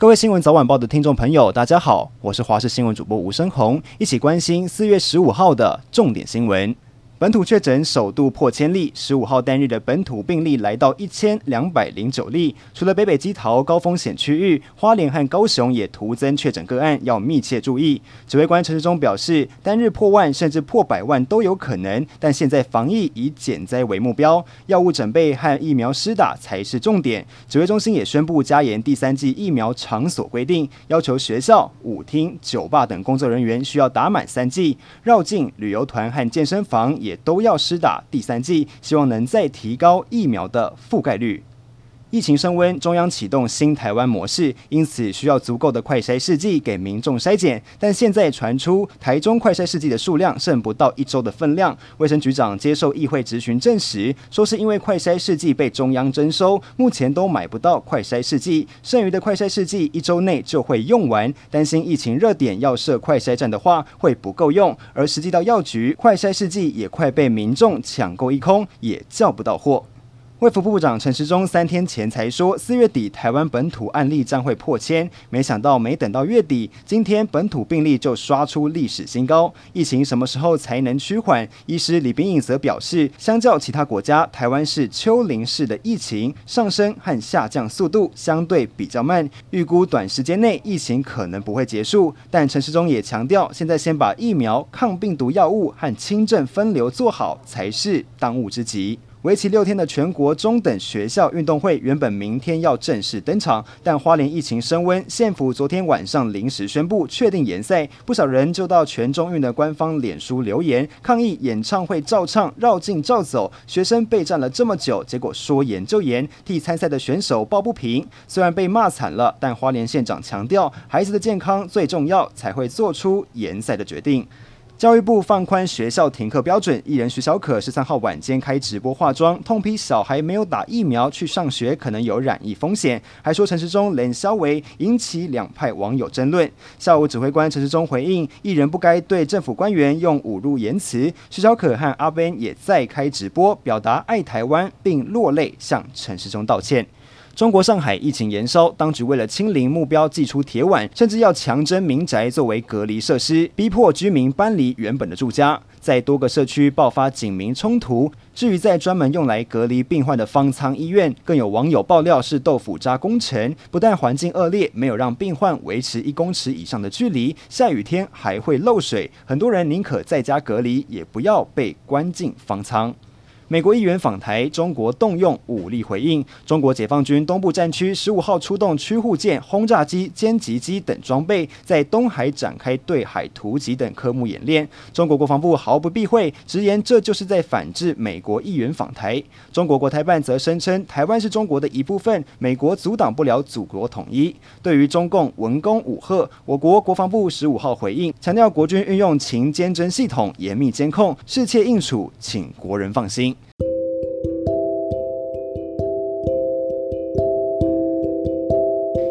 各位新闻早晚报的听众朋友，大家好，我是华视新闻主播吴生红，一起关心四月十五号的重点新闻。本土确诊首度破千例，十五号单日的本土病例来到一千两百零九例。除了北北基桃高风险区域，花莲和高雄也徒增确诊个案，要密切注意。指挥官陈时中表示，单日破万甚至破百万都有可能，但现在防疫以减灾为目标，药物准备和疫苗施打才是重点。指挥中心也宣布加严第三剂疫苗场所规定，要求学校、舞厅、酒吧等工作人员需要打满三剂，绕境旅游团和健身房也。也都要施打第三剂，希望能再提高疫苗的覆盖率。疫情升温，中央启动新台湾模式，因此需要足够的快筛试剂给民众筛检。但现在传出台中快筛试剂的数量剩不到一周的分量。卫生局长接受议会质询证实，说是因为快筛试剂被中央征收，目前都买不到快筛试剂，剩余的快筛试剂一周内就会用完。担心疫情热点要设快筛站的话会不够用，而实际到药局，快筛试剂也快被民众抢购一空，也叫不到货。卫福部长陈时中三天前才说，四月底台湾本土案例将会破千，没想到没等到月底，今天本土病例就刷出历史新高。疫情什么时候才能趋缓？医师李秉颖则表示，相较其他国家，台湾是丘陵式的疫情上升和下降速度相对比较慢，预估短时间内疫情可能不会结束。但陈时中也强调，现在先把疫苗、抗病毒药物和轻症分流做好才是当务之急。为期六天的全国中等学校运动会原本明天要正式登场，但花莲疫情升温，县府昨天晚上临时宣布确定延赛，不少人就到全中运的官方脸书留言抗议演唱会照唱绕境照走，学生备战了这么久，结果说延就延，替参赛的选手抱不平。虽然被骂惨了，但花莲县长强调孩子的健康最重要，才会做出延赛的决定。教育部放宽学校停课标准，艺人徐小可十三号晚间开直播化妆，痛批小孩没有打疫苗去上学可能有染疫风险，还说陈时中冷消微，引起两派网友争论。下午指挥官陈时中回应，艺人不该对政府官员用侮辱言辞。徐小可和阿 Ben 也再开直播，表达爱台湾，并落泪向陈时中道歉。中国上海疫情延烧，当局为了清零目标，祭出铁腕，甚至要强征民宅作为隔离设施，逼迫居民搬离原本的住家。在多个社区爆发警民冲突。至于在专门用来隔离病患的方舱医院，更有网友爆料是豆腐渣工程，不但环境恶劣，没有让病患维持一公尺以上的距离，下雨天还会漏水，很多人宁可在家隔离，也不要被关进方舱。美国议员访台，中国动用武力回应。中国解放军东部战区十五号出动驱护舰、轰炸机、歼击机等装备，在东海展开对海突击等科目演练。中国国防部毫不避讳，直言这就是在反制美国议员访台。中国国台办则声称，台湾是中国的一部分，美国阻挡不了祖国统一。对于中共文攻武吓，我国国防部十五号回应，强调国军运用情监侦系统严密监控，适切应处，请国人放心。